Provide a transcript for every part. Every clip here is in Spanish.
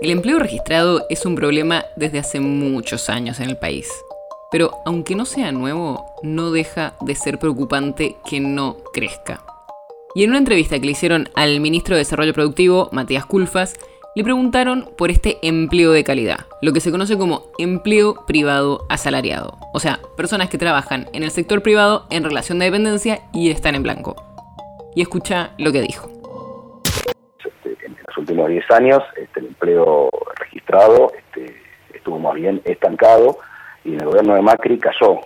El empleo registrado es un problema desde hace muchos años en el país. Pero aunque no sea nuevo, no deja de ser preocupante que no crezca. Y en una entrevista que le hicieron al ministro de Desarrollo Productivo, Matías Culfas, le preguntaron por este empleo de calidad, lo que se conoce como empleo privado asalariado. O sea, personas que trabajan en el sector privado en relación de dependencia y están en blanco. Y escucha lo que dijo últimos 10 años este, el empleo registrado este, estuvo más bien estancado y en el gobierno de Macri cayó.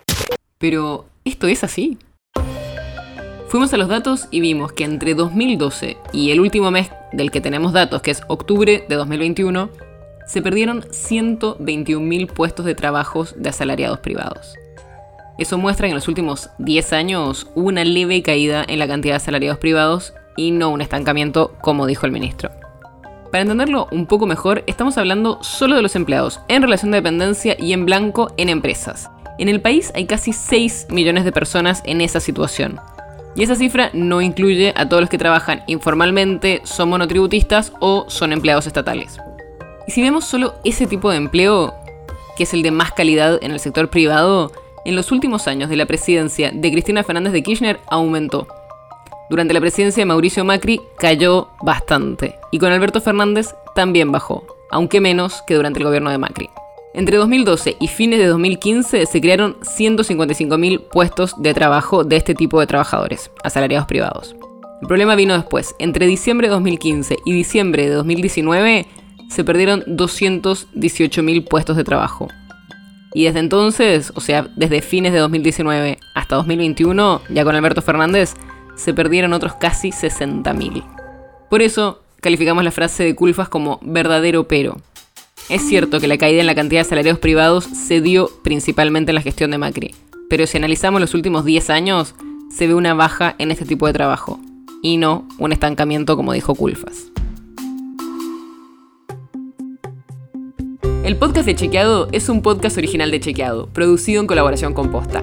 Pero, ¿esto es así? Fuimos a los datos y vimos que entre 2012 y el último mes del que tenemos datos, que es octubre de 2021, se perdieron 121.000 puestos de trabajos de asalariados privados. Eso muestra que en los últimos 10 años hubo una leve caída en la cantidad de asalariados privados y no un estancamiento, como dijo el ministro. Para entenderlo un poco mejor, estamos hablando solo de los empleados en relación de dependencia y en blanco en empresas. En el país hay casi 6 millones de personas en esa situación. Y esa cifra no incluye a todos los que trabajan informalmente, son monotributistas o son empleados estatales. Y si vemos solo ese tipo de empleo, que es el de más calidad en el sector privado, en los últimos años de la presidencia de Cristina Fernández de Kirchner aumentó durante la presidencia de Mauricio Macri cayó bastante y con Alberto Fernández también bajó, aunque menos que durante el gobierno de Macri. Entre 2012 y fines de 2015 se crearon 155.000 puestos de trabajo de este tipo de trabajadores, asalariados privados. El problema vino después. Entre diciembre de 2015 y diciembre de 2019 se perdieron 218.000 puestos de trabajo. Y desde entonces, o sea, desde fines de 2019 hasta 2021, ya con Alberto Fernández, se perdieron otros casi 60.000. Por eso calificamos la frase de Culfas como verdadero pero. Es cierto que la caída en la cantidad de salarios privados se dio principalmente en la gestión de Macri, pero si analizamos los últimos 10 años, se ve una baja en este tipo de trabajo, y no un estancamiento como dijo Culfas. El podcast de Chequeado es un podcast original de Chequeado, producido en colaboración con Posta